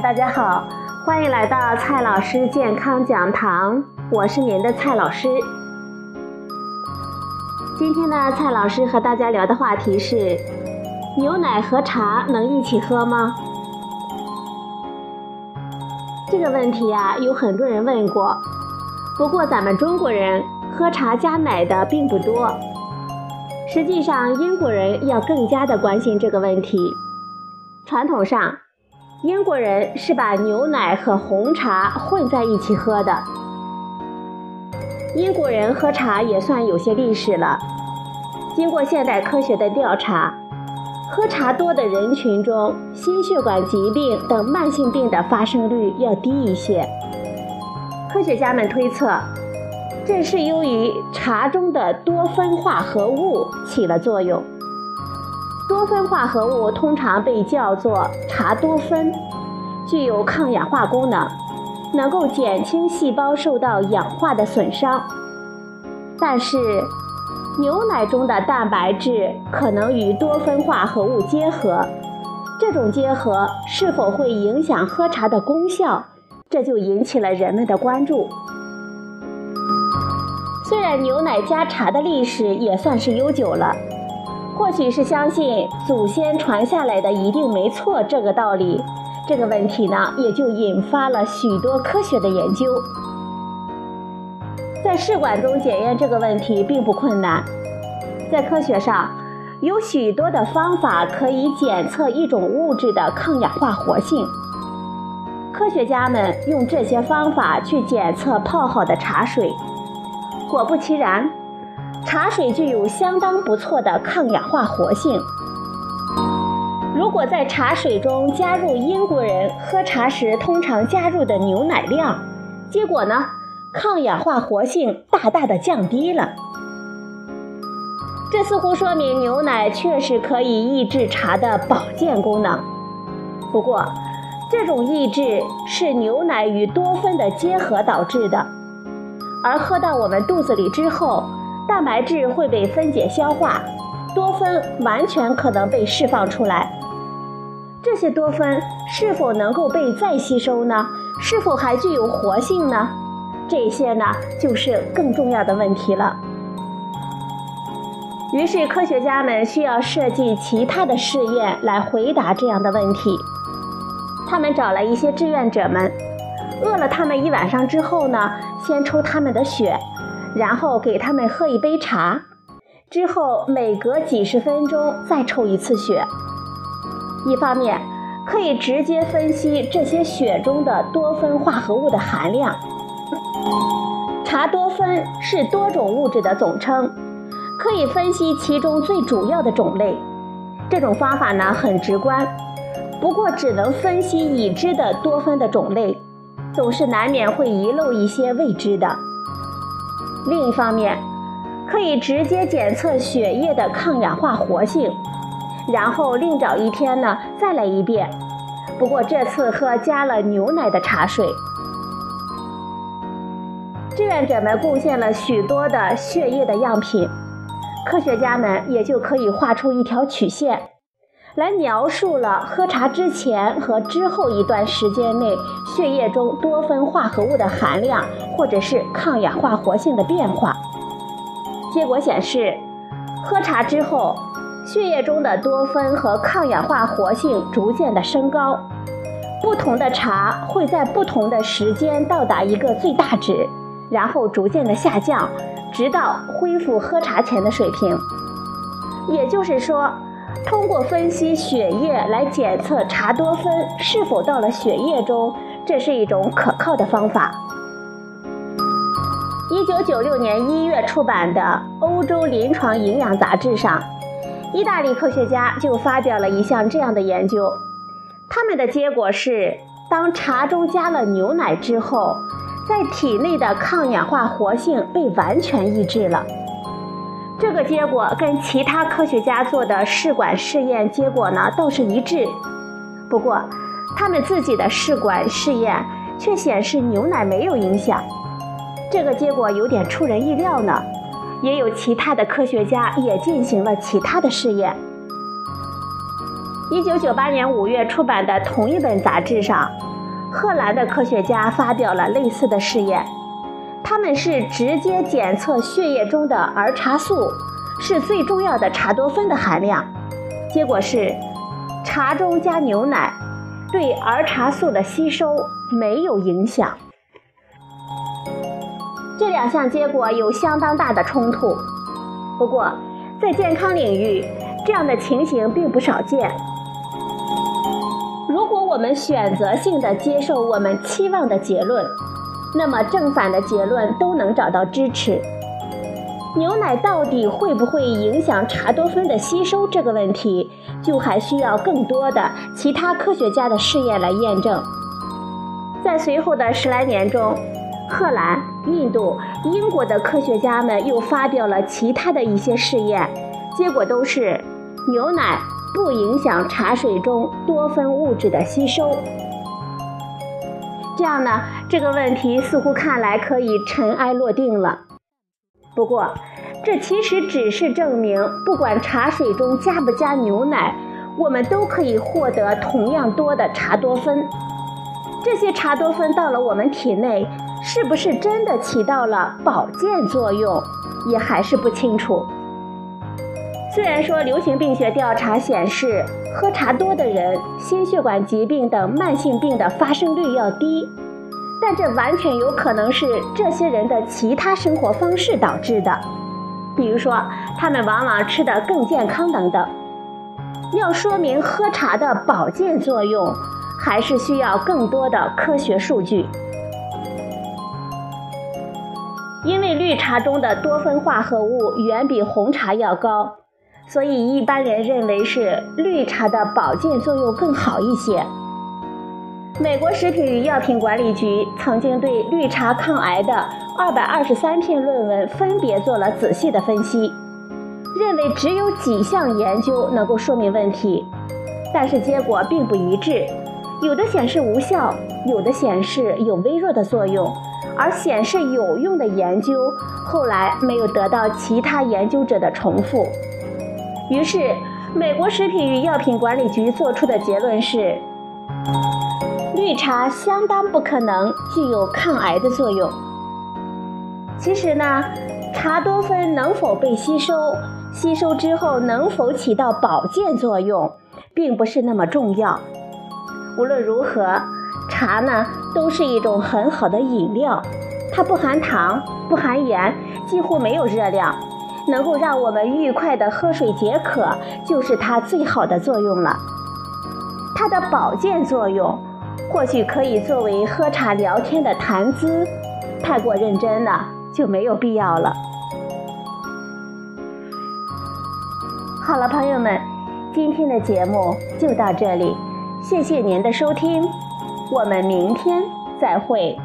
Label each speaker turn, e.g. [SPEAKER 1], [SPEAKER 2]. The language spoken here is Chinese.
[SPEAKER 1] 大家好，欢迎来到蔡老师健康讲堂，我是您的蔡老师。今天呢，蔡老师和大家聊的话题是：牛奶和茶能一起喝吗？这个问题啊，有很多人问过。不过咱们中国人喝茶加奶的并不多。实际上，英国人要更加的关心这个问题。传统上，英国人是把牛奶和红茶混在一起喝的。英国人喝茶也算有些历史了。经过现代科学的调查，喝茶多的人群中，心血管疾病等慢性病的发生率要低一些。科学家们推测，这是由于茶中的多酚化合物起了作用。多酚化合物通常被叫做茶多酚，具有抗氧化功能，能够减轻细胞受到氧化的损伤。但是，牛奶中的蛋白质可能与多酚化合物结合，这种结合是否会影响喝茶的功效？这就引起了人们的关注。虽然牛奶加茶的历史也算是悠久了。或许是相信祖先传下来的一定没错这个道理，这个问题呢也就引发了许多科学的研究。在试管中检验这个问题并不困难，在科学上有许多的方法可以检测一种物质的抗氧化活性。科学家们用这些方法去检测泡好的茶水，果不其然。茶水具有相当不错的抗氧化活性。如果在茶水中加入英国人喝茶时通常加入的牛奶量，结果呢，抗氧化活性大大的降低了。这似乎说明牛奶确实可以抑制茶的保健功能。不过，这种抑制是牛奶与多酚的结合导致的，而喝到我们肚子里之后。蛋白质会被分解消化，多酚完全可能被释放出来。这些多酚是否能够被再吸收呢？是否还具有活性呢？这些呢，就是更重要的问题了。于是，科学家们需要设计其他的试验来回答这样的问题。他们找来一些志愿者们，饿了他们一晚上之后呢，先抽他们的血。然后给他们喝一杯茶，之后每隔几十分钟再抽一次血。一方面可以直接分析这些血中的多酚化合物的含量。茶多酚是多种物质的总称，可以分析其中最主要的种类。这种方法呢很直观，不过只能分析已知的多酚的种类，总是难免会遗漏一些未知的。另一方面，可以直接检测血液的抗氧化活性，然后另找一天呢再来一遍。不过这次喝加了牛奶的茶水。志愿者们贡献了许多的血液的样品，科学家们也就可以画出一条曲线，来描述了喝茶之前和之后一段时间内血液中多酚化合物的含量。或者是抗氧化活性的变化。结果显示，喝茶之后，血液中的多酚和抗氧化活性逐渐的升高。不同的茶会在不同的时间到达一个最大值，然后逐渐的下降，直到恢复喝茶前的水平。也就是说，通过分析血液来检测茶多酚是否到了血液中，这是一种可靠的方法。一九九六年一月出版的《欧洲临床营养杂志》上，意大利科学家就发表了一项这样的研究。他们的结果是，当茶中加了牛奶之后，在体内的抗氧化活性被完全抑制了。这个结果跟其他科学家做的试管试验结果呢倒是一致。不过，他们自己的试管试验却显示牛奶没有影响。这个结果有点出人意料呢，也有其他的科学家也进行了其他的试验。一九九八年五月出版的同一本杂志上，荷兰的科学家发表了类似的试验，他们是直接检测血液中的儿茶素，是最重要的茶多酚的含量，结果是茶中加牛奶对儿茶素的吸收没有影响。这两项结果有相当大的冲突，不过在健康领域，这样的情形并不少见。如果我们选择性的接受我们期望的结论，那么正反的结论都能找到支持。牛奶到底会不会影响茶多酚的吸收这个问题，就还需要更多的其他科学家的试验来验证。在随后的十来年中，荷兰、印度、英国的科学家们又发表了其他的一些试验，结果都是牛奶不影响茶水中多酚物质的吸收。这样呢，这个问题似乎看来可以尘埃落定了。不过，这其实只是证明，不管茶水中加不加牛奶，我们都可以获得同样多的茶多酚。这些茶多酚到了我们体内。是不是真的起到了保健作用，也还是不清楚。虽然说流行病学调查显示，喝茶多的人心血管疾病等慢性病的发生率要低，但这完全有可能是这些人的其他生活方式导致的，比如说他们往往吃得更健康等等。要说明喝茶的保健作用，还是需要更多的科学数据。因为绿茶中的多酚化合物远比红茶要高，所以一般人认为是绿茶的保健作用更好一些。美国食品与药品管理局曾经对绿茶抗癌的二百二十三篇论文分别做了仔细的分析，认为只有几项研究能够说明问题，但是结果并不一致，有的显示无效，有的显示有微弱的作用。而显示有用的研究后来没有得到其他研究者的重复，于是美国食品与药品管理局做出的结论是：绿茶相当不可能具有抗癌的作用。其实呢，茶多酚能否被吸收，吸收之后能否起到保健作用，并不是那么重要。无论如何。茶呢，都是一种很好的饮料，它不含糖，不含盐，几乎没有热量，能够让我们愉快的喝水解渴，就是它最好的作用了。它的保健作用，或许可以作为喝茶聊天的谈资，太过认真了就没有必要了。好了，朋友们，今天的节目就到这里，谢谢您的收听。我们明天再会。